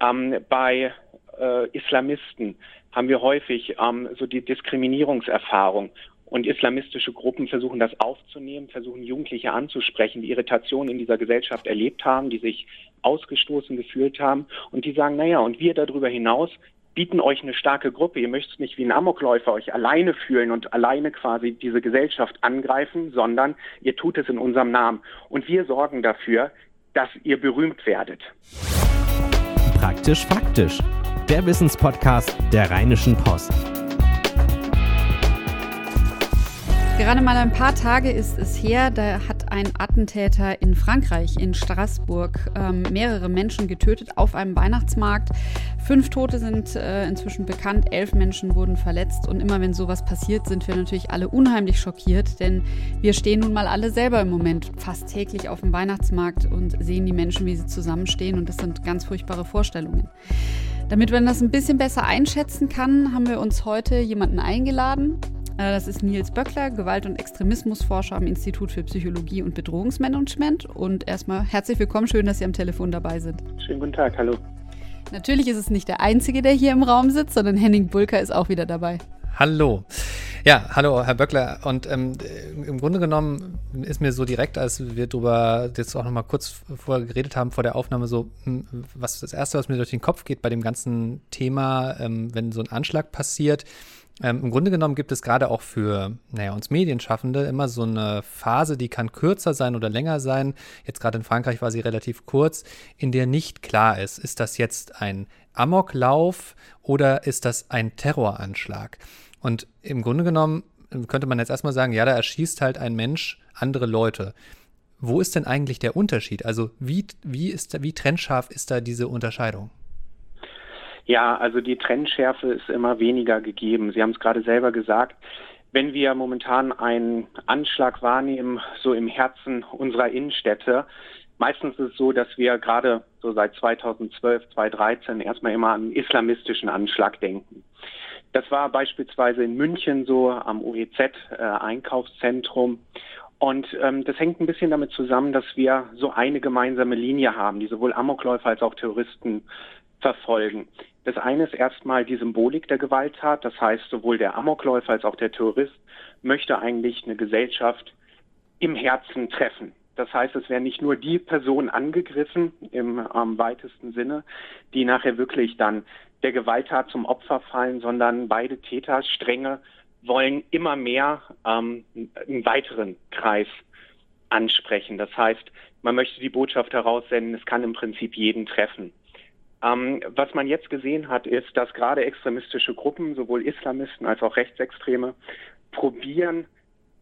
Ähm, bei äh, Islamisten haben wir häufig ähm, so die Diskriminierungserfahrung. Und islamistische Gruppen versuchen das aufzunehmen, versuchen Jugendliche anzusprechen, die Irritationen in dieser Gesellschaft erlebt haben, die sich ausgestoßen gefühlt haben. Und die sagen, naja, und wir darüber hinaus bieten euch eine starke Gruppe. Ihr möchtet nicht wie ein Amokläufer euch alleine fühlen und alleine quasi diese Gesellschaft angreifen, sondern ihr tut es in unserem Namen. Und wir sorgen dafür, dass ihr berühmt werdet. Praktisch faktisch. Der Wissenspodcast der Rheinischen Post. Gerade mal ein paar Tage ist es her, da hat ein Attentäter in Frankreich, in Straßburg, ähm, mehrere Menschen getötet auf einem Weihnachtsmarkt. Fünf Tote sind äh, inzwischen bekannt, elf Menschen wurden verletzt. Und immer wenn sowas passiert, sind wir natürlich alle unheimlich schockiert, denn wir stehen nun mal alle selber im Moment fast täglich auf dem Weihnachtsmarkt und sehen die Menschen, wie sie zusammenstehen. Und das sind ganz furchtbare Vorstellungen. Damit man das ein bisschen besser einschätzen kann, haben wir uns heute jemanden eingeladen. Äh, das ist Nils Böckler, Gewalt- und Extremismusforscher am Institut für Psychologie und Bedrohungsmanagement. Und erstmal herzlich willkommen, schön, dass Sie am Telefon dabei sind. Schönen guten Tag, hallo. Natürlich ist es nicht der Einzige, der hier im Raum sitzt, sondern Henning Bulker ist auch wieder dabei. Hallo. Ja, hallo, Herr Böckler. Und ähm, im Grunde genommen ist mir so direkt, als wir darüber jetzt auch nochmal kurz vorher geredet haben, vor der Aufnahme, so, hm, was das Erste, was mir durch den Kopf geht bei dem ganzen Thema, ähm, wenn so ein Anschlag passiert, ähm, Im Grunde genommen gibt es gerade auch für naja, uns Medienschaffende immer so eine Phase, die kann kürzer sein oder länger sein. Jetzt gerade in Frankreich war sie relativ kurz, in der nicht klar ist, ist das jetzt ein Amoklauf oder ist das ein Terroranschlag? Und im Grunde genommen könnte man jetzt erstmal sagen, ja, da erschießt halt ein Mensch andere Leute. Wo ist denn eigentlich der Unterschied? Also wie, wie, ist, wie trennscharf ist da diese Unterscheidung? Ja, also die Trendschärfe ist immer weniger gegeben. Sie haben es gerade selber gesagt. Wenn wir momentan einen Anschlag wahrnehmen, so im Herzen unserer Innenstädte, meistens ist es so, dass wir gerade so seit 2012, 2013 erstmal immer an einen islamistischen Anschlag denken. Das war beispielsweise in München so am OEZ äh, Einkaufszentrum. Und ähm, das hängt ein bisschen damit zusammen, dass wir so eine gemeinsame Linie haben, die sowohl Amokläufer als auch Terroristen verfolgen. Das eine ist erstmal die Symbolik der Gewalttat. Das heißt, sowohl der Amokläufer als auch der Terrorist möchte eigentlich eine Gesellschaft im Herzen treffen. Das heißt, es werden nicht nur die Personen angegriffen im ähm, weitesten Sinne, die nachher wirklich dann der Gewalttat zum Opfer fallen, sondern beide Täterstränge wollen immer mehr ähm, einen weiteren Kreis ansprechen. Das heißt, man möchte die Botschaft heraussenden, es kann im Prinzip jeden treffen. Ähm, was man jetzt gesehen hat, ist, dass gerade extremistische Gruppen, sowohl Islamisten als auch Rechtsextreme, probieren,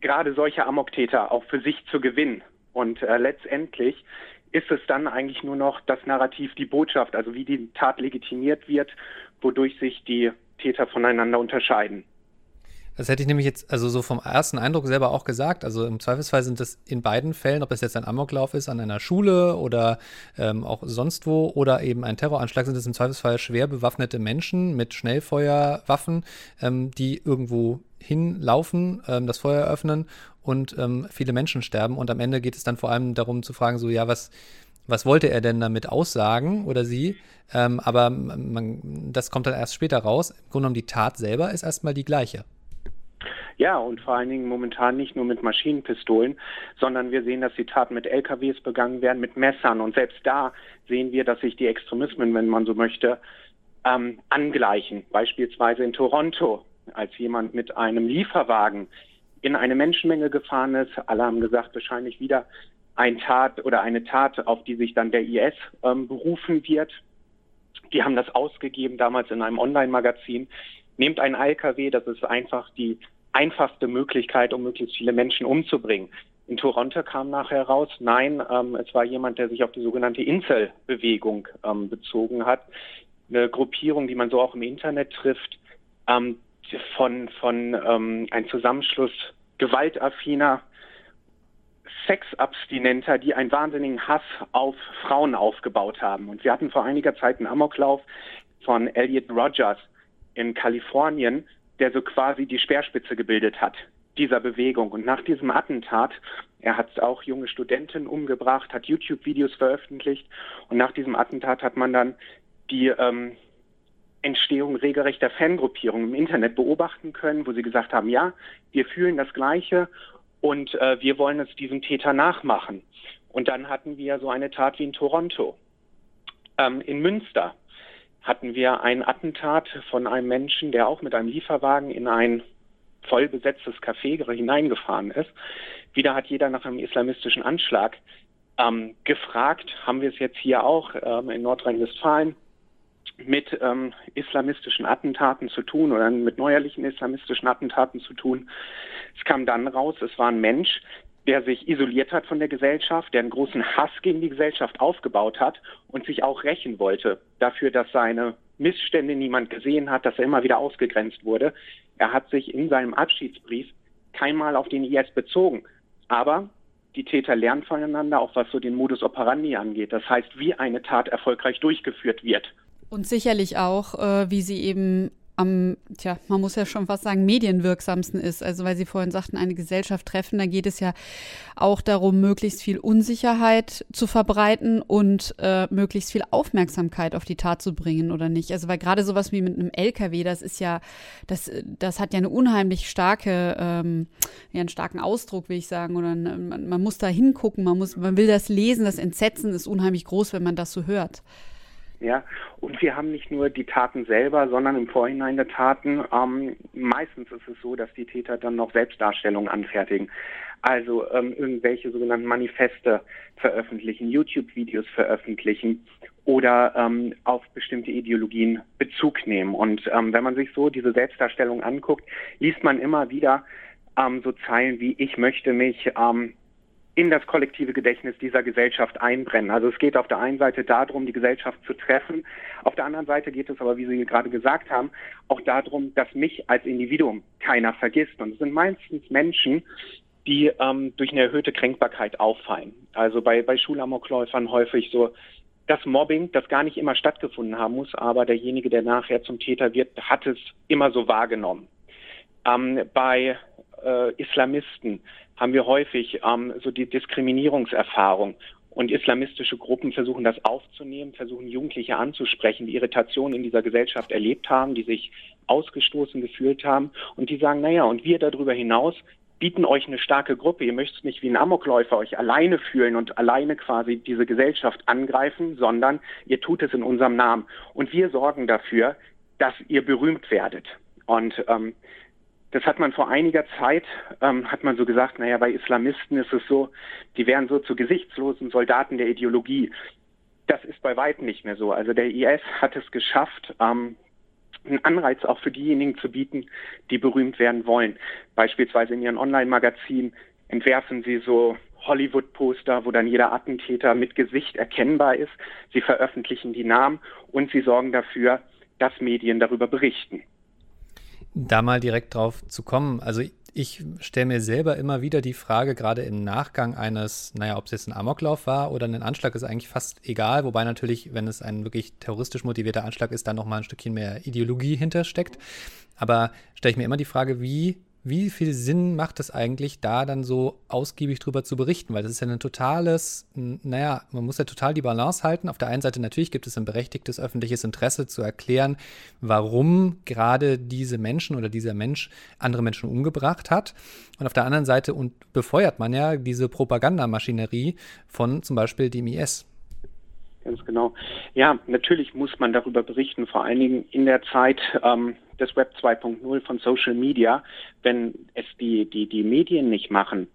gerade solche Amoktäter auch für sich zu gewinnen. Und äh, letztendlich ist es dann eigentlich nur noch das Narrativ, die Botschaft, also wie die Tat legitimiert wird, wodurch sich die Täter voneinander unterscheiden. Das hätte ich nämlich jetzt, also so vom ersten Eindruck selber auch gesagt. Also im Zweifelsfall sind das in beiden Fällen, ob das jetzt ein Amoklauf ist an einer Schule oder ähm, auch sonst wo oder eben ein Terroranschlag, sind es im Zweifelsfall schwer bewaffnete Menschen mit Schnellfeuerwaffen, ähm, die irgendwo hinlaufen, ähm, das Feuer öffnen und ähm, viele Menschen sterben. Und am Ende geht es dann vor allem darum zu fragen, so ja, was, was wollte er denn damit aussagen oder sie? Ähm, aber man, das kommt dann erst später raus. Im Grunde genommen, die Tat selber ist erstmal die gleiche. Ja, und vor allen Dingen momentan nicht nur mit Maschinenpistolen, sondern wir sehen, dass die Taten mit LKWs begangen werden, mit Messern. Und selbst da sehen wir, dass sich die Extremismen, wenn man so möchte, ähm, angleichen. Beispielsweise in Toronto, als jemand mit einem Lieferwagen in eine Menschenmenge gefahren ist. Alle haben gesagt, wahrscheinlich wieder ein Tat oder eine Tat, auf die sich dann der IS ähm, berufen wird. Die haben das ausgegeben damals in einem Online-Magazin. Nehmt einen LKW, das ist einfach die einfachste Möglichkeit, um möglichst viele Menschen umzubringen. In Toronto kam nachher raus, nein, ähm, es war jemand, der sich auf die sogenannte Incel-Bewegung ähm, bezogen hat. Eine Gruppierung, die man so auch im Internet trifft, ähm, von, von ähm, ein Zusammenschluss gewaltaffiner Sexabstinenter, die einen wahnsinnigen Hass auf Frauen aufgebaut haben. Und wir hatten vor einiger Zeit einen Amoklauf von Elliot Rogers in Kalifornien, der so quasi die Speerspitze gebildet hat dieser Bewegung. Und nach diesem Attentat, er hat auch junge Studenten umgebracht, hat YouTube-Videos veröffentlicht und nach diesem Attentat hat man dann die ähm, Entstehung regelrechter Fangruppierungen im Internet beobachten können, wo sie gesagt haben, ja, wir fühlen das Gleiche und äh, wir wollen es diesem Täter nachmachen. Und dann hatten wir so eine Tat wie in Toronto. Ähm, in Münster hatten wir ein Attentat von einem Menschen, der auch mit einem Lieferwagen in ein voll besetztes Café hineingefahren ist. Wieder hat jeder nach einem islamistischen Anschlag ähm, gefragt, haben wir es jetzt hier auch ähm, in Nordrhein-Westfalen mit ähm, islamistischen Attentaten zu tun oder mit neuerlichen islamistischen Attentaten zu tun. Es kam dann raus, es war ein Mensch, der sich isoliert hat von der Gesellschaft, der einen großen Hass gegen die Gesellschaft aufgebaut hat und sich auch rächen wollte dafür, dass seine Missstände niemand gesehen hat, dass er immer wieder ausgegrenzt wurde. Er hat sich in seinem Abschiedsbrief keinmal auf den IS bezogen. Aber die Täter lernen voneinander, auch was so den Modus operandi angeht. Das heißt, wie eine Tat erfolgreich durchgeführt wird. Und sicherlich auch, äh, wie sie eben am, tja, man muss ja schon fast sagen, medienwirksamsten ist. Also weil Sie vorhin sagten, eine Gesellschaft treffen, da geht es ja auch darum, möglichst viel Unsicherheit zu verbreiten und äh, möglichst viel Aufmerksamkeit auf die Tat zu bringen oder nicht. Also weil gerade sowas wie mit einem LKW, das ist ja, das, das hat ja eine unheimlich starke, ähm, ja, einen starken Ausdruck, will ich sagen. Oder man, man muss da hingucken, man muss, man will das lesen, das Entsetzen ist unheimlich groß, wenn man das so hört. Ja, und wir haben nicht nur die Taten selber, sondern im Vorhinein der Taten. Ähm, meistens ist es so, dass die Täter dann noch Selbstdarstellungen anfertigen. Also ähm, irgendwelche sogenannten Manifeste veröffentlichen, YouTube-Videos veröffentlichen oder ähm, auf bestimmte Ideologien Bezug nehmen. Und ähm, wenn man sich so diese Selbstdarstellung anguckt, liest man immer wieder ähm, so Zeilen wie ich möchte mich ähm, in das kollektive Gedächtnis dieser Gesellschaft einbrennen. Also es geht auf der einen Seite darum, die Gesellschaft zu treffen. Auf der anderen Seite geht es aber, wie Sie gerade gesagt haben, auch darum, dass mich als Individuum keiner vergisst. Und es sind meistens Menschen, die ähm, durch eine erhöhte Kränkbarkeit auffallen. Also bei, bei Schulamokläufern häufig so das Mobbing, das gar nicht immer stattgefunden haben muss, aber derjenige, der nachher zum Täter wird, hat es immer so wahrgenommen. Ähm, bei äh, Islamisten haben wir häufig ähm, so die Diskriminierungserfahrung. Und islamistische Gruppen versuchen das aufzunehmen, versuchen Jugendliche anzusprechen, die Irritationen in dieser Gesellschaft erlebt haben, die sich ausgestoßen gefühlt haben. Und die sagen, naja, und wir darüber hinaus bieten euch eine starke Gruppe. Ihr möchtet nicht wie ein Amokläufer euch alleine fühlen und alleine quasi diese Gesellschaft angreifen, sondern ihr tut es in unserem Namen. Und wir sorgen dafür, dass ihr berühmt werdet. Und ähm, das hat man vor einiger Zeit, ähm, hat man so gesagt, naja, bei Islamisten ist es so, die wären so zu gesichtslosen Soldaten der Ideologie. Das ist bei weitem nicht mehr so. Also der IS hat es geschafft, ähm, einen Anreiz auch für diejenigen zu bieten, die berühmt werden wollen. Beispielsweise in ihren Online-Magazinen entwerfen sie so Hollywood-Poster, wo dann jeder Attentäter mit Gesicht erkennbar ist. Sie veröffentlichen die Namen und sie sorgen dafür, dass Medien darüber berichten da mal direkt drauf zu kommen. Also ich stelle mir selber immer wieder die Frage, gerade im Nachgang eines, naja, ob es jetzt ein Amoklauf war oder ein Anschlag, ist eigentlich fast egal. Wobei natürlich, wenn es ein wirklich terroristisch motivierter Anschlag ist, da nochmal ein Stückchen mehr Ideologie hintersteckt. Aber stelle ich mir immer die Frage, wie wie viel Sinn macht es eigentlich, da dann so ausgiebig drüber zu berichten? Weil das ist ja ein totales, naja, man muss ja total die Balance halten. Auf der einen Seite natürlich gibt es ein berechtigtes öffentliches Interesse zu erklären, warum gerade diese Menschen oder dieser Mensch andere Menschen umgebracht hat. Und auf der anderen Seite und befeuert man ja diese Propagandamaschinerie von zum Beispiel dem IS. Ganz genau. Ja, natürlich muss man darüber berichten, vor allen Dingen in der Zeit, ähm, des Web 2.0 von Social Media, wenn es die, die, die Medien nicht machen,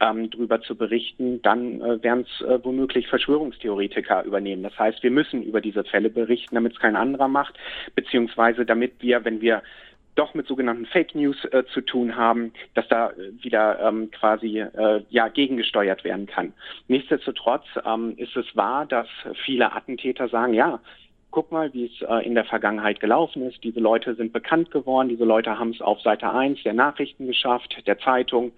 ähm, darüber zu berichten, dann äh, werden es äh, womöglich Verschwörungstheoretiker übernehmen. Das heißt, wir müssen über diese Fälle berichten, damit es kein anderer macht, beziehungsweise damit wir, wenn wir doch mit sogenannten Fake News äh, zu tun haben, dass da äh, wieder ähm, quasi äh, ja gegengesteuert werden kann. Nichtsdestotrotz ähm, ist es wahr, dass viele Attentäter sagen, ja, guck mal, wie es äh, in der Vergangenheit gelaufen ist. Diese Leute sind bekannt geworden, diese Leute haben es auf Seite 1 der Nachrichten geschafft, der Zeitung,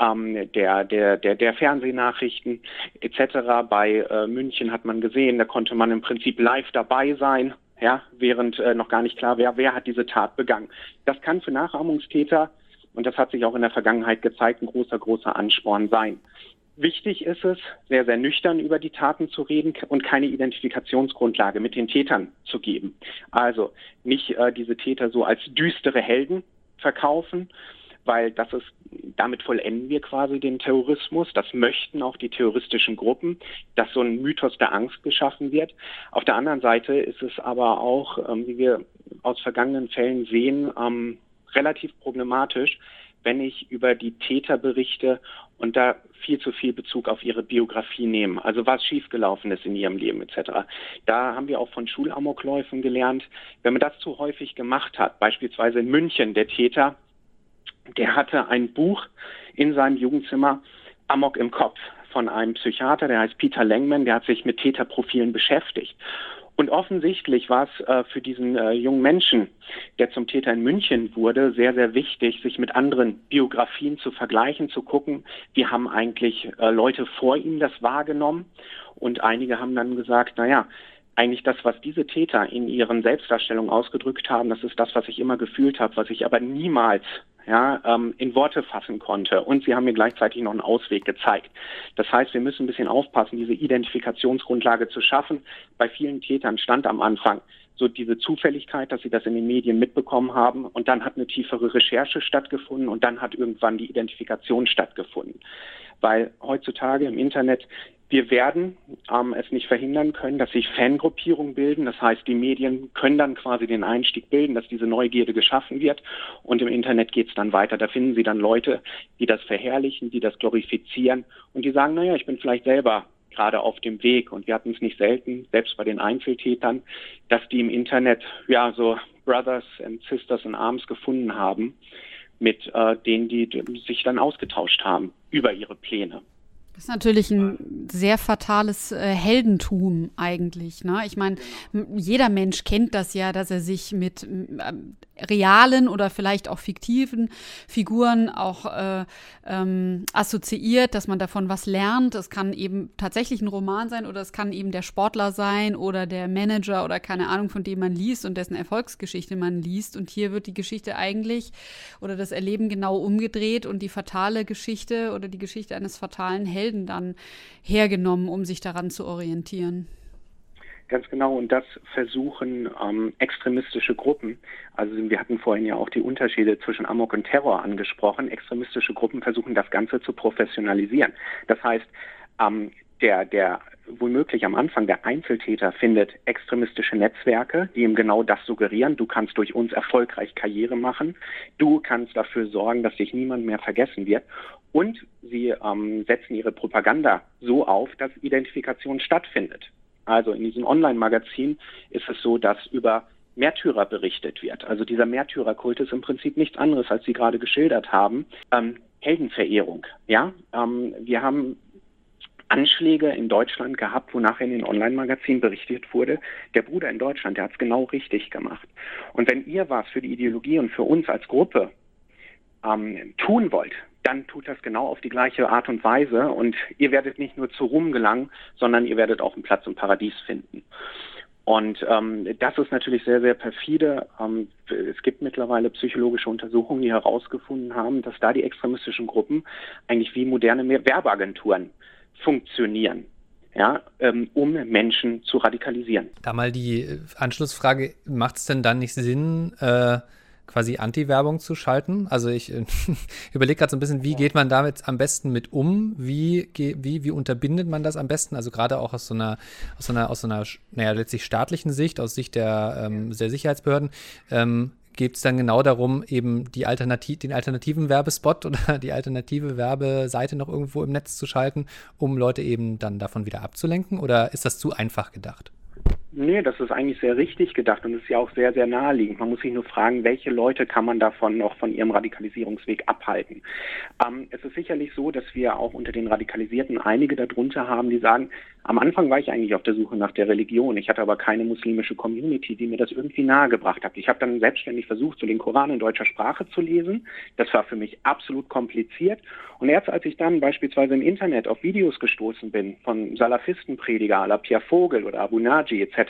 ähm, der, der, der, der Fernsehnachrichten etc. Bei äh, München hat man gesehen, da konnte man im Prinzip live dabei sein, ja, während äh, noch gar nicht klar wäre, wer hat diese Tat begangen. Das kann für Nachahmungstäter, und das hat sich auch in der Vergangenheit gezeigt, ein großer, großer Ansporn sein. Wichtig ist es, sehr, sehr nüchtern über die Taten zu reden und keine Identifikationsgrundlage mit den Tätern zu geben. Also nicht äh, diese Täter so als düstere Helden verkaufen, weil das ist, damit vollenden wir quasi den Terrorismus. Das möchten auch die terroristischen Gruppen, dass so ein Mythos der Angst geschaffen wird. Auf der anderen Seite ist es aber auch, ähm, wie wir aus vergangenen Fällen sehen, ähm, relativ problematisch, wenn ich über die Täter berichte und da viel zu viel Bezug auf ihre Biografie nehme. Also was schiefgelaufen ist in ihrem Leben etc. Da haben wir auch von Schulamokläufen gelernt, wenn man das zu häufig gemacht hat, beispielsweise in München, der Täter der hatte ein Buch in seinem Jugendzimmer, Amok im Kopf, von einem Psychiater, der heißt Peter Langman, der hat sich mit Täterprofilen beschäftigt. Und offensichtlich war es äh, für diesen äh, jungen Menschen, der zum Täter in München wurde, sehr, sehr wichtig, sich mit anderen Biografien zu vergleichen, zu gucken, wie haben eigentlich äh, Leute vor ihm das wahrgenommen. Und einige haben dann gesagt, na ja, eigentlich das, was diese Täter in ihren Selbstdarstellungen ausgedrückt haben, das ist das, was ich immer gefühlt habe, was ich aber niemals ja, ähm, in Worte fassen konnte. Und sie haben mir gleichzeitig noch einen Ausweg gezeigt. Das heißt, wir müssen ein bisschen aufpassen, diese Identifikationsgrundlage zu schaffen. Bei vielen Tätern stand am Anfang so diese Zufälligkeit, dass sie das in den Medien mitbekommen haben und dann hat eine tiefere Recherche stattgefunden und dann hat irgendwann die Identifikation stattgefunden. Weil heutzutage im Internet wir werden ähm, es nicht verhindern können, dass sich Fangruppierungen bilden. Das heißt, die Medien können dann quasi den Einstieg bilden, dass diese Neugierde geschaffen wird. Und im Internet geht es dann weiter. Da finden Sie dann Leute, die das verherrlichen, die das glorifizieren und die sagen, naja, ich bin vielleicht selber gerade auf dem Weg. Und wir hatten es nicht selten, selbst bei den Einzeltätern, dass die im Internet ja so Brothers and Sisters in Arms gefunden haben, mit äh, denen die sich dann ausgetauscht haben über ihre Pläne. Das ist natürlich ein sehr fatales äh, Heldentum eigentlich. Ne? Ich meine, jeder Mensch kennt das ja, dass er sich mit äh, realen oder vielleicht auch fiktiven Figuren auch äh, ähm, assoziiert, dass man davon was lernt. Es kann eben tatsächlich ein Roman sein oder es kann eben der Sportler sein oder der Manager oder keine Ahnung, von dem man liest und dessen Erfolgsgeschichte man liest. Und hier wird die Geschichte eigentlich oder das Erleben genau umgedreht und die fatale Geschichte oder die Geschichte eines fatalen Helden Helden dann hergenommen, um sich daran zu orientieren. Ganz genau, und das versuchen ähm, extremistische Gruppen, also wir hatten vorhin ja auch die Unterschiede zwischen Amok und Terror angesprochen, extremistische Gruppen versuchen das Ganze zu professionalisieren. Das heißt, ähm, der, der womöglich am Anfang der Einzeltäter findet extremistische Netzwerke, die ihm genau das suggerieren. Du kannst durch uns erfolgreich Karriere machen. Du kannst dafür sorgen, dass dich niemand mehr vergessen wird. Und sie ähm, setzen ihre Propaganda so auf, dass Identifikation stattfindet. Also in diesem Online-Magazin ist es so, dass über Märtyrer berichtet wird. Also dieser Märtyrerkult ist im Prinzip nichts anderes, als Sie gerade geschildert haben. Ähm, Heldenverehrung. Ja, ähm, wir haben Anschläge in Deutschland gehabt, wo nachher in den Online-Magazinen berichtet wurde, der Bruder in Deutschland, der hat es genau richtig gemacht. Und wenn ihr was für die Ideologie und für uns als Gruppe ähm, tun wollt, dann tut das genau auf die gleiche Art und Weise und ihr werdet nicht nur zu Ruhm gelangen, sondern ihr werdet auch einen Platz im Paradies finden. Und ähm, das ist natürlich sehr, sehr perfide. Ähm, es gibt mittlerweile psychologische Untersuchungen, die herausgefunden haben, dass da die extremistischen Gruppen eigentlich wie moderne Werbeagenturen funktionieren, ja, ähm, um Menschen zu radikalisieren. Da mal die äh, Anschlussfrage, macht es denn dann nicht Sinn, äh, quasi Anti-Werbung zu schalten? Also ich äh, überlege gerade so ein bisschen, wie geht man damit am besten mit um? Wie, wie, wie unterbindet man das am besten? Also gerade auch aus so einer, aus so einer, aus so einer, naja, letztlich staatlichen Sicht, aus Sicht der, ähm, der Sicherheitsbehörden. Ähm, geht es dann genau darum, eben die Alternativ den alternativen Werbespot oder die alternative Werbeseite noch irgendwo im Netz zu schalten, um Leute eben dann davon wieder abzulenken? Oder ist das zu einfach gedacht? Nee, das ist eigentlich sehr richtig gedacht und ist ja auch sehr, sehr naheliegend. Man muss sich nur fragen, welche Leute kann man davon noch von ihrem Radikalisierungsweg abhalten. Ähm, es ist sicherlich so, dass wir auch unter den Radikalisierten einige darunter haben, die sagen, am Anfang war ich eigentlich auf der Suche nach der Religion. Ich hatte aber keine muslimische Community, die mir das irgendwie nahegebracht hat. Ich habe dann selbstständig versucht, so den Koran in deutscher Sprache zu lesen. Das war für mich absolut kompliziert. Und erst als ich dann beispielsweise im Internet auf Videos gestoßen bin von Salafistenprediger à la Pierre Vogel oder Abu Naji etc.,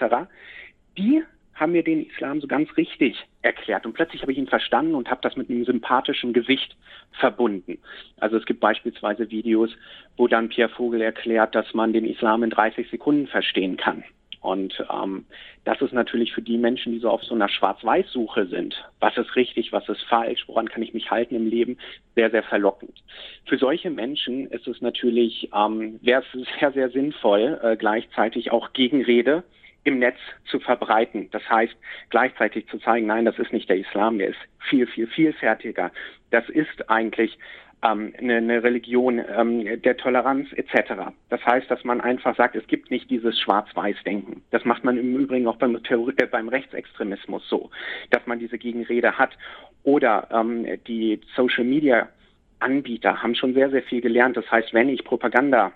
die haben mir den Islam so ganz richtig erklärt. Und plötzlich habe ich ihn verstanden und habe das mit einem sympathischen Gesicht verbunden. Also es gibt beispielsweise Videos, wo dann Pierre Vogel erklärt, dass man den Islam in 30 Sekunden verstehen kann. Und ähm, das ist natürlich für die Menschen, die so auf so einer Schwarz-Weiß-Suche sind, was ist richtig, was ist falsch, woran kann ich mich halten im Leben, sehr, sehr verlockend. Für solche Menschen ist es natürlich, ähm, sehr, sehr sinnvoll, äh, gleichzeitig auch Gegenrede im Netz zu verbreiten. Das heißt, gleichzeitig zu zeigen, nein, das ist nicht der Islam, der ist viel, viel vielfältiger. Das ist eigentlich ähm, eine, eine Religion ähm, der Toleranz etc. Das heißt, dass man einfach sagt, es gibt nicht dieses Schwarz-Weiß-Denken. Das macht man im Übrigen auch beim, äh, beim Rechtsextremismus so, dass man diese Gegenrede hat. Oder ähm, die Social-Media Anbieter haben schon sehr, sehr viel gelernt. Das heißt, wenn ich Propaganda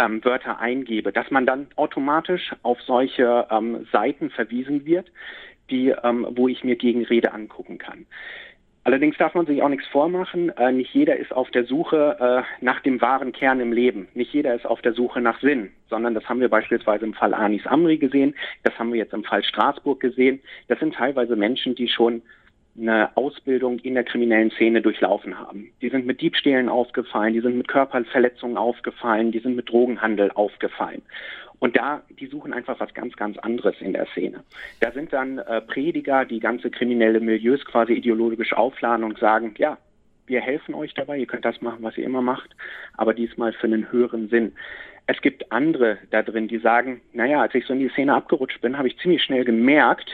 ähm, Wörter eingebe, dass man dann automatisch auf solche ähm, Seiten verwiesen wird, die, ähm, wo ich mir Gegenrede angucken kann. Allerdings darf man sich auch nichts vormachen. Äh, nicht jeder ist auf der Suche äh, nach dem wahren Kern im Leben. Nicht jeder ist auf der Suche nach Sinn, sondern das haben wir beispielsweise im Fall Anis Amri gesehen. Das haben wir jetzt im Fall Straßburg gesehen. Das sind teilweise Menschen, die schon eine Ausbildung in der kriminellen Szene durchlaufen haben. Die sind mit Diebstählen aufgefallen, die sind mit Körperverletzungen aufgefallen, die sind mit Drogenhandel aufgefallen. Und da, die suchen einfach was ganz, ganz anderes in der Szene. Da sind dann äh, Prediger, die ganze kriminelle Milieus quasi ideologisch aufladen und sagen, ja, wir helfen euch dabei, ihr könnt das machen, was ihr immer macht, aber diesmal für einen höheren Sinn. Es gibt andere da drin, die sagen, naja, als ich so in die Szene abgerutscht bin, habe ich ziemlich schnell gemerkt,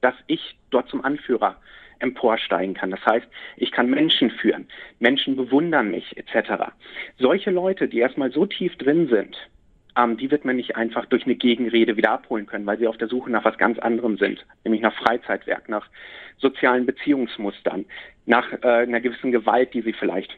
dass ich dort zum Anführer emporsteigen kann. Das heißt, ich kann Menschen führen, Menschen bewundern mich etc. Solche Leute, die erstmal so tief drin sind, ähm, die wird man nicht einfach durch eine Gegenrede wieder abholen können, weil sie auf der Suche nach was ganz anderem sind, nämlich nach Freizeitwerk, nach sozialen Beziehungsmustern, nach äh, einer gewissen Gewalt, die sie vielleicht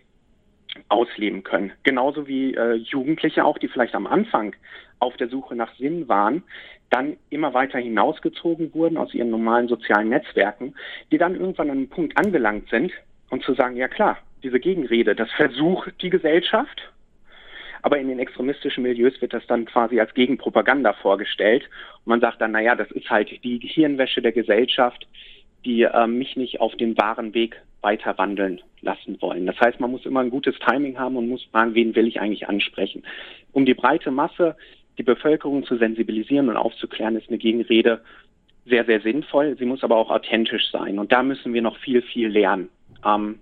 ausleben können. Genauso wie äh, Jugendliche auch, die vielleicht am Anfang auf der Suche nach Sinn waren, dann immer weiter hinausgezogen wurden aus ihren normalen sozialen Netzwerken, die dann irgendwann an einem Punkt angelangt sind und zu sagen, ja klar, diese Gegenrede, das versucht die Gesellschaft, aber in den extremistischen Milieus wird das dann quasi als Gegenpropaganda vorgestellt. Und man sagt dann, naja, das ist halt die Hirnwäsche der Gesellschaft, die äh, mich nicht auf den wahren Weg weiter wandeln lassen wollen. Das heißt, man muss immer ein gutes Timing haben und muss fragen, wen will ich eigentlich ansprechen. Um die breite Masse die Bevölkerung zu sensibilisieren und aufzuklären, ist eine Gegenrede sehr, sehr sinnvoll. Sie muss aber auch authentisch sein. Und da müssen wir noch viel, viel lernen. Ähm,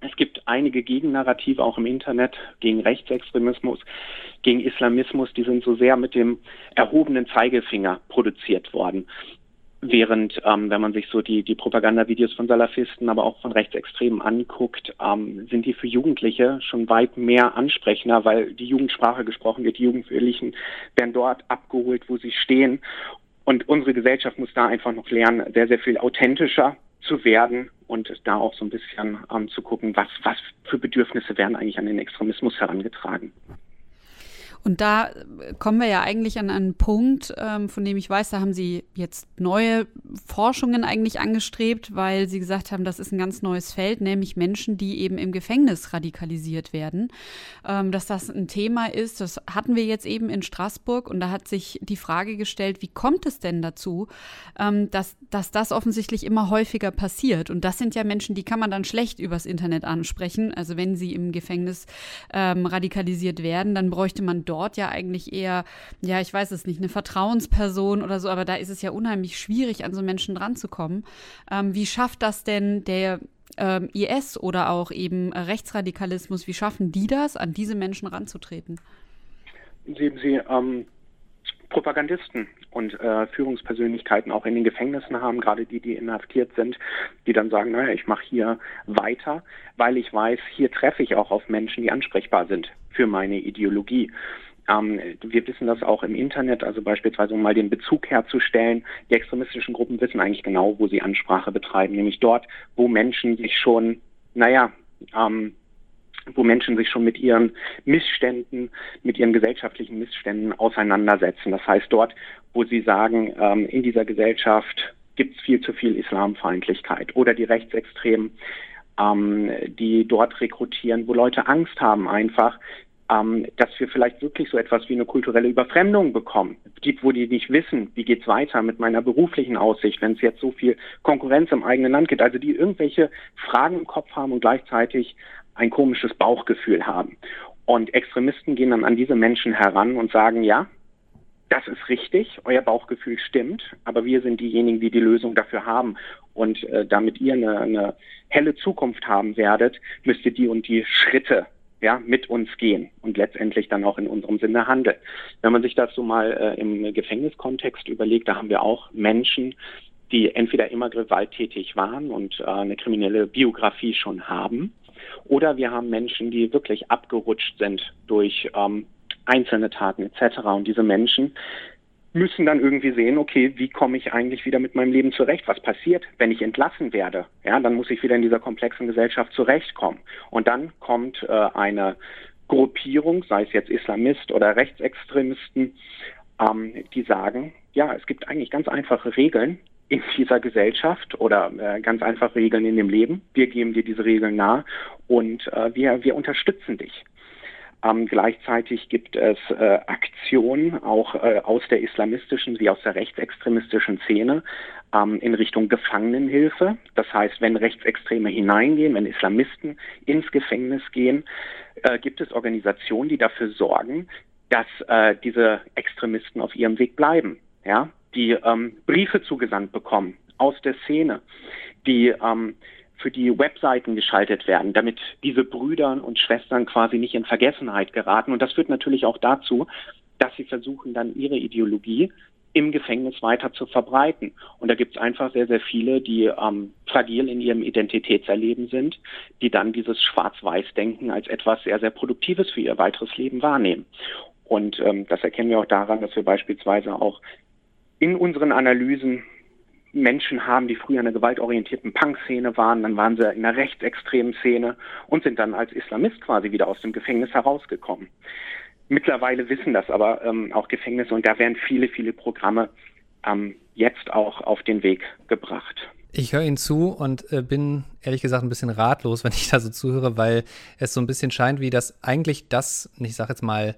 es gibt einige Gegennarrative auch im Internet gegen Rechtsextremismus, gegen Islamismus, die sind so sehr mit dem erhobenen Zeigefinger produziert worden. Während, ähm, wenn man sich so die, die Propagandavideos von Salafisten, aber auch von Rechtsextremen anguckt, ähm, sind die für Jugendliche schon weit mehr ansprechender, weil die Jugendsprache gesprochen wird. Die Jugendlichen werden dort abgeholt, wo sie stehen. Und unsere Gesellschaft muss da einfach noch lernen, sehr, sehr viel authentischer zu werden und da auch so ein bisschen ähm, zu gucken, was, was für Bedürfnisse werden eigentlich an den Extremismus herangetragen. Und da kommen wir ja eigentlich an einen Punkt, ähm, von dem ich weiß, da haben Sie jetzt neue Forschungen eigentlich angestrebt, weil Sie gesagt haben, das ist ein ganz neues Feld, nämlich Menschen, die eben im Gefängnis radikalisiert werden. Ähm, dass das ein Thema ist, das hatten wir jetzt eben in Straßburg und da hat sich die Frage gestellt, wie kommt es denn dazu, ähm, dass, dass das offensichtlich immer häufiger passiert? Und das sind ja Menschen, die kann man dann schlecht übers Internet ansprechen. Also wenn sie im Gefängnis ähm, radikalisiert werden, dann bräuchte man dort dort ja eigentlich eher, ja, ich weiß es nicht, eine Vertrauensperson oder so, aber da ist es ja unheimlich schwierig, an so Menschen dranzukommen. Ähm, wie schafft das denn der ähm, IS oder auch eben Rechtsradikalismus, wie schaffen die das, an diese Menschen ranzutreten? Sehen Sie, ähm, Propagandisten und äh, Führungspersönlichkeiten auch in den Gefängnissen haben, gerade die, die inhaftiert sind, die dann sagen, naja, ich mache hier weiter, weil ich weiß, hier treffe ich auch auf Menschen, die ansprechbar sind für meine Ideologie. Ähm, wir wissen das auch im Internet, also beispielsweise um mal den Bezug herzustellen. Die extremistischen Gruppen wissen eigentlich genau, wo sie Ansprache betreiben, nämlich dort, wo Menschen sich schon, naja, ähm, wo Menschen sich schon mit ihren Missständen, mit ihren gesellschaftlichen Missständen auseinandersetzen. Das heißt dort, wo sie sagen, ähm, in dieser Gesellschaft gibt es viel zu viel Islamfeindlichkeit oder die Rechtsextremen, ähm, die dort rekrutieren, wo Leute Angst haben einfach, ähm, dass wir vielleicht wirklich so etwas wie eine kulturelle Überfremdung bekommen, die, wo die nicht wissen, wie geht's weiter mit meiner beruflichen Aussicht, wenn es jetzt so viel Konkurrenz im eigenen Land gibt, also die irgendwelche Fragen im Kopf haben und gleichzeitig ein komisches Bauchgefühl haben. Und Extremisten gehen dann an diese Menschen heran und sagen, ja, das ist richtig, euer Bauchgefühl stimmt, aber wir sind diejenigen, die die Lösung dafür haben. Und äh, damit ihr eine, eine helle Zukunft haben werdet, müsst ihr die und die Schritte ja, mit uns gehen und letztendlich dann auch in unserem Sinne handeln. Wenn man sich das so mal äh, im Gefängniskontext überlegt, da haben wir auch Menschen, die entweder immer gewalttätig waren und äh, eine kriminelle Biografie schon haben, oder wir haben Menschen, die wirklich abgerutscht sind durch ähm, einzelne Taten etc. Und diese Menschen müssen dann irgendwie sehen, okay, wie komme ich eigentlich wieder mit meinem Leben zurecht? Was passiert, wenn ich entlassen werde? Ja, dann muss ich wieder in dieser komplexen Gesellschaft zurechtkommen. Und dann kommt äh, eine Gruppierung, sei es jetzt Islamist oder Rechtsextremisten, ähm, die sagen, ja, es gibt eigentlich ganz einfache Regeln in dieser Gesellschaft oder äh, ganz einfache Regeln in dem Leben. Wir geben dir diese Regeln nahe und äh, wir, wir unterstützen dich. Ähm, gleichzeitig gibt es äh, Aktionen auch äh, aus der islamistischen wie aus der rechtsextremistischen Szene ähm, in Richtung Gefangenenhilfe. Das heißt, wenn Rechtsextreme hineingehen, wenn Islamisten ins Gefängnis gehen, äh, gibt es Organisationen, die dafür sorgen, dass äh, diese Extremisten auf ihrem Weg bleiben. Ja, die ähm, Briefe zugesandt bekommen aus der Szene, die ähm, für die Webseiten geschaltet werden, damit diese Brüder und Schwestern quasi nicht in Vergessenheit geraten. Und das führt natürlich auch dazu, dass sie versuchen, dann ihre Ideologie im Gefängnis weiter zu verbreiten. Und da gibt es einfach sehr, sehr viele, die ähm, fragil in ihrem Identitätserleben sind, die dann dieses Schwarz-Weiß-Denken als etwas sehr, sehr Produktives für ihr weiteres Leben wahrnehmen. Und ähm, das erkennen wir auch daran, dass wir beispielsweise auch in unseren Analysen Menschen haben, die früher in einer gewaltorientierten Punk-Szene waren, dann waren sie in einer rechtsextremen Szene und sind dann als Islamist quasi wieder aus dem Gefängnis herausgekommen. Mittlerweile wissen das aber ähm, auch Gefängnisse und da werden viele, viele Programme ähm, jetzt auch auf den Weg gebracht. Ich höre Ihnen zu und äh, bin ehrlich gesagt ein bisschen ratlos, wenn ich da so zuhöre, weil es so ein bisschen scheint, wie das eigentlich das, ich sage jetzt mal,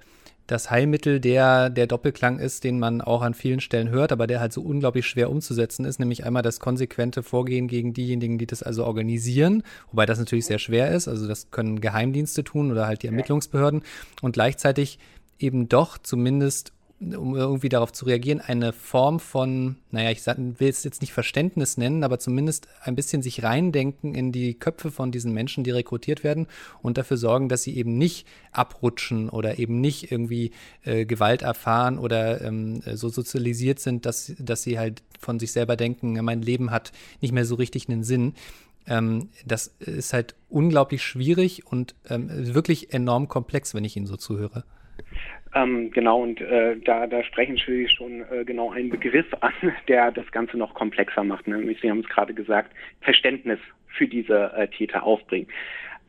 das Heilmittel der, der Doppelklang ist, den man auch an vielen Stellen hört, aber der halt so unglaublich schwer umzusetzen ist, nämlich einmal das konsequente Vorgehen gegen diejenigen, die das also organisieren, wobei das natürlich sehr schwer ist, also das können Geheimdienste tun oder halt die Ermittlungsbehörden und gleichzeitig eben doch zumindest um irgendwie darauf zu reagieren, eine Form von, naja, ich will es jetzt nicht Verständnis nennen, aber zumindest ein bisschen sich reindenken in die Köpfe von diesen Menschen, die rekrutiert werden und dafür sorgen, dass sie eben nicht abrutschen oder eben nicht irgendwie äh, Gewalt erfahren oder ähm, so sozialisiert sind, dass, dass sie halt von sich selber denken, mein Leben hat nicht mehr so richtig einen Sinn. Ähm, das ist halt unglaublich schwierig und ähm, wirklich enorm komplex, wenn ich Ihnen so zuhöre. Ähm, genau, und äh, da, da sprechen Sie schon äh, genau einen Begriff an, der das Ganze noch komplexer macht. Ne? Sie haben es gerade gesagt, Verständnis für diese äh, Täter aufbringen.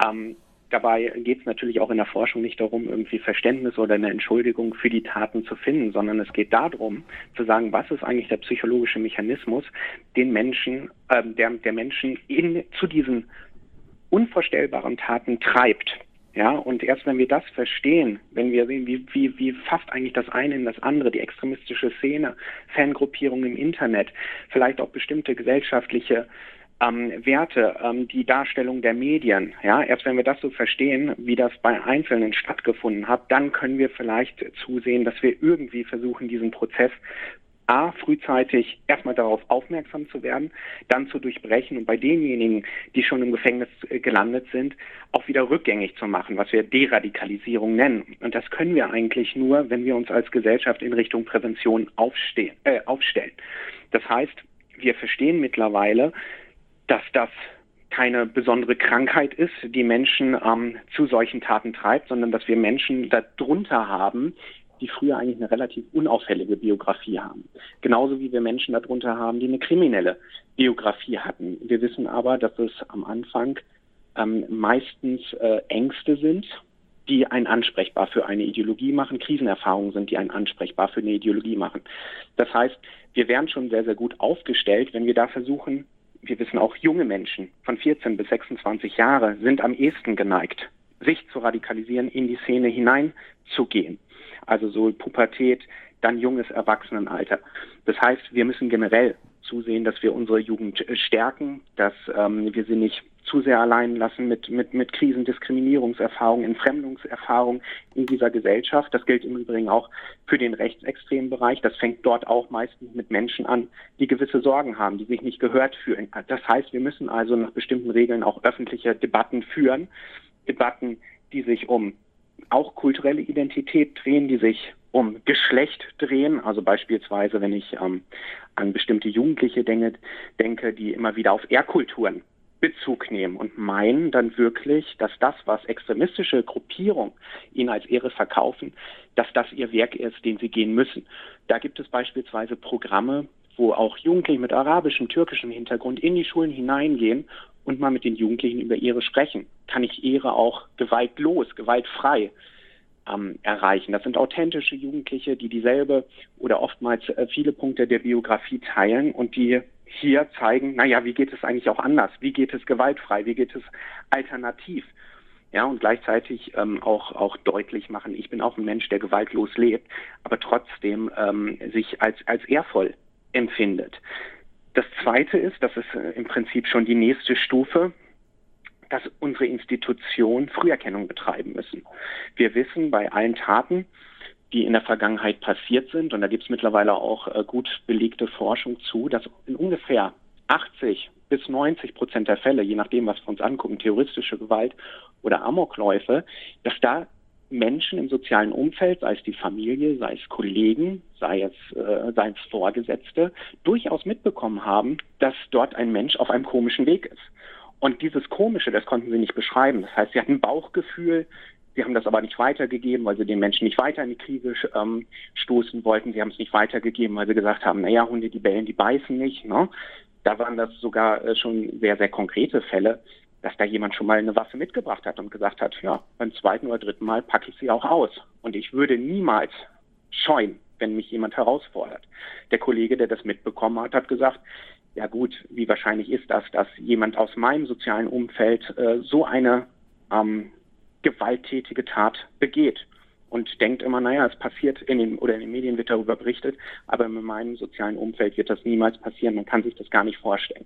Ähm, dabei geht es natürlich auch in der Forschung nicht darum, irgendwie Verständnis oder eine Entschuldigung für die Taten zu finden, sondern es geht darum, zu sagen, was ist eigentlich der psychologische Mechanismus, den Menschen, äh, der, der Menschen in, zu diesen unvorstellbaren Taten treibt. Ja, und erst wenn wir das verstehen, wenn wir sehen, wie, wie, wie fasst eigentlich das eine in das andere, die extremistische Szene, Fangruppierungen im Internet, vielleicht auch bestimmte gesellschaftliche ähm, Werte, ähm, die Darstellung der Medien, ja, erst wenn wir das so verstehen, wie das bei Einzelnen stattgefunden hat, dann können wir vielleicht zusehen, dass wir irgendwie versuchen, diesen Prozess A, frühzeitig erstmal darauf aufmerksam zu werden, dann zu durchbrechen und bei denjenigen, die schon im Gefängnis äh, gelandet sind, auch wieder rückgängig zu machen, was wir Deradikalisierung nennen. Und das können wir eigentlich nur, wenn wir uns als Gesellschaft in Richtung Prävention aufstehen, äh, aufstellen. Das heißt, wir verstehen mittlerweile, dass das keine besondere Krankheit ist, die Menschen ähm, zu solchen Taten treibt, sondern dass wir Menschen darunter haben, die früher eigentlich eine relativ unauffällige Biografie haben. Genauso wie wir Menschen darunter haben, die eine kriminelle Biografie hatten. Wir wissen aber, dass es am Anfang ähm, meistens äh, Ängste sind, die einen ansprechbar für eine Ideologie machen, Krisenerfahrungen sind, die einen ansprechbar für eine Ideologie machen. Das heißt, wir wären schon sehr, sehr gut aufgestellt, wenn wir da versuchen, wir wissen auch, junge Menschen von 14 bis 26 Jahre sind am ehesten geneigt, sich zu radikalisieren, in die Szene hineinzugehen. Also so Pubertät, dann junges Erwachsenenalter. Das heißt, wir müssen generell zusehen, dass wir unsere Jugend stärken, dass ähm, wir sie nicht zu sehr allein lassen mit, mit, mit Krisen, Diskriminierungserfahrungen, Entfremdungserfahrungen in dieser Gesellschaft. Das gilt im Übrigen auch für den rechtsextremen Bereich. Das fängt dort auch meistens mit Menschen an, die gewisse Sorgen haben, die sich nicht gehört fühlen. Das heißt, wir müssen also nach bestimmten Regeln auch öffentliche Debatten führen. Debatten, die sich um auch kulturelle Identität drehen, die sich um Geschlecht drehen. Also beispielsweise, wenn ich ähm, an bestimmte Jugendliche denke, denke, die immer wieder auf Ehrkulturen Bezug nehmen und meinen dann wirklich, dass das, was extremistische Gruppierungen ihnen als Ehre verkaufen, dass das ihr Werk ist, den sie gehen müssen. Da gibt es beispielsweise Programme, wo auch Jugendliche mit arabischem, türkischem Hintergrund in die Schulen hineingehen und mal mit den Jugendlichen über Ehre sprechen. Kann ich Ehre auch gewaltlos, gewaltfrei ähm, erreichen? Das sind authentische Jugendliche, die dieselbe oder oftmals äh, viele Punkte der Biografie teilen und die hier zeigen, naja, wie geht es eigentlich auch anders? Wie geht es gewaltfrei? Wie geht es alternativ? Ja, und gleichzeitig ähm, auch, auch deutlich machen, ich bin auch ein Mensch, der gewaltlos lebt, aber trotzdem ähm, sich als, als ehrvoll empfindet. Das Zweite ist, das ist äh, im Prinzip schon die nächste Stufe, dass unsere Institutionen Früherkennung betreiben müssen. Wir wissen bei allen Taten, die in der Vergangenheit passiert sind. Und da gibt es mittlerweile auch äh, gut belegte Forschung zu, dass in ungefähr 80 bis 90 Prozent der Fälle, je nachdem, was wir uns angucken, terroristische Gewalt oder Amokläufe, dass da Menschen im sozialen Umfeld, sei es die Familie, sei es Kollegen, sei es, äh, sei es Vorgesetzte, durchaus mitbekommen haben, dass dort ein Mensch auf einem komischen Weg ist. Und dieses Komische, das konnten sie nicht beschreiben. Das heißt, sie hatten Bauchgefühl, Sie haben das aber nicht weitergegeben, weil sie den Menschen nicht weiter in die Krise ähm, stoßen wollten. Sie haben es nicht weitergegeben, weil sie gesagt haben, naja, Hunde, die bellen, die beißen nicht. Ne? Da waren das sogar äh, schon sehr, sehr konkrete Fälle, dass da jemand schon mal eine Waffe mitgebracht hat und gesagt hat, ja, beim zweiten oder dritten Mal packe ich sie auch aus. Und ich würde niemals scheuen, wenn mich jemand herausfordert. Der Kollege, der das mitbekommen hat, hat gesagt, ja gut, wie wahrscheinlich ist das, dass jemand aus meinem sozialen Umfeld äh, so eine ähm, gewalttätige Tat begeht und denkt immer, naja, es passiert in den oder in den Medien wird darüber berichtet, aber in meinem sozialen Umfeld wird das niemals passieren. Man kann sich das gar nicht vorstellen.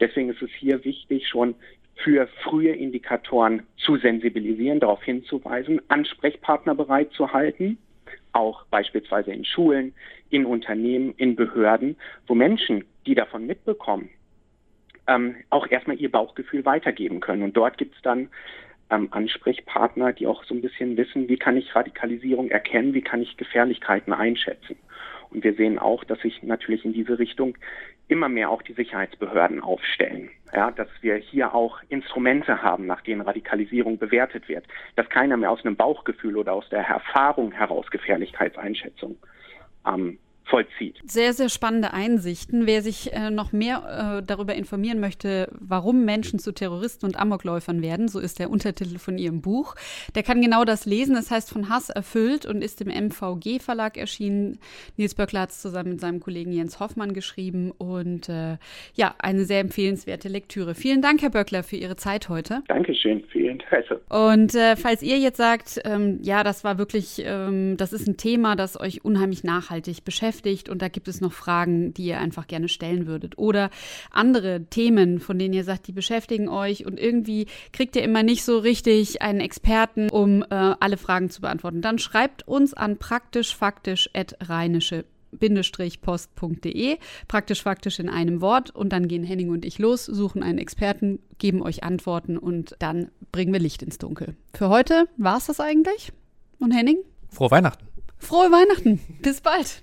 Deswegen ist es hier wichtig, schon für frühe Indikatoren zu sensibilisieren, darauf hinzuweisen, Ansprechpartner bereit zu halten, auch beispielsweise in Schulen, in Unternehmen, in Behörden, wo Menschen, die davon mitbekommen, ähm, auch erstmal ihr Bauchgefühl weitergeben können. Und dort gibt es dann ähm, Ansprechpartner, die auch so ein bisschen wissen, wie kann ich Radikalisierung erkennen, wie kann ich Gefährlichkeiten einschätzen. Und wir sehen auch, dass sich natürlich in diese Richtung immer mehr auch die Sicherheitsbehörden aufstellen. Ja, dass wir hier auch Instrumente haben, nach denen Radikalisierung bewertet wird. Dass keiner mehr aus einem Bauchgefühl oder aus der Erfahrung heraus Gefährlichkeitseinschätzung ähm, vollzieht. Sehr, sehr spannende Einsichten. Wer sich äh, noch mehr äh, darüber informieren möchte, warum Menschen zu Terroristen und Amokläufern werden, so ist der Untertitel von ihrem Buch, der kann genau das lesen. Das heißt von Hass erfüllt und ist im MVG Verlag erschienen. Nils Böckler hat es zusammen mit seinem Kollegen Jens Hoffmann geschrieben und äh, ja, eine sehr empfehlenswerte Lektüre. Vielen Dank, Herr Böckler, für Ihre Zeit heute. Dankeschön für Ihr Interesse. Und äh, falls ihr jetzt sagt, ähm, ja, das war wirklich, ähm, das ist ein Thema, das euch unheimlich nachhaltig beschäftigt, beschäftigt und da gibt es noch Fragen, die ihr einfach gerne stellen würdet. Oder andere Themen, von denen ihr sagt, die beschäftigen euch und irgendwie kriegt ihr immer nicht so richtig einen Experten, um äh, alle Fragen zu beantworten. Dann schreibt uns an praktischfaktisch.rheinische post.de, praktisch faktisch in einem Wort und dann gehen Henning und ich los, suchen einen Experten, geben euch Antworten und dann bringen wir Licht ins Dunkel. Für heute war es das eigentlich. Und Henning? Frohe Weihnachten. Frohe Weihnachten. Bis bald.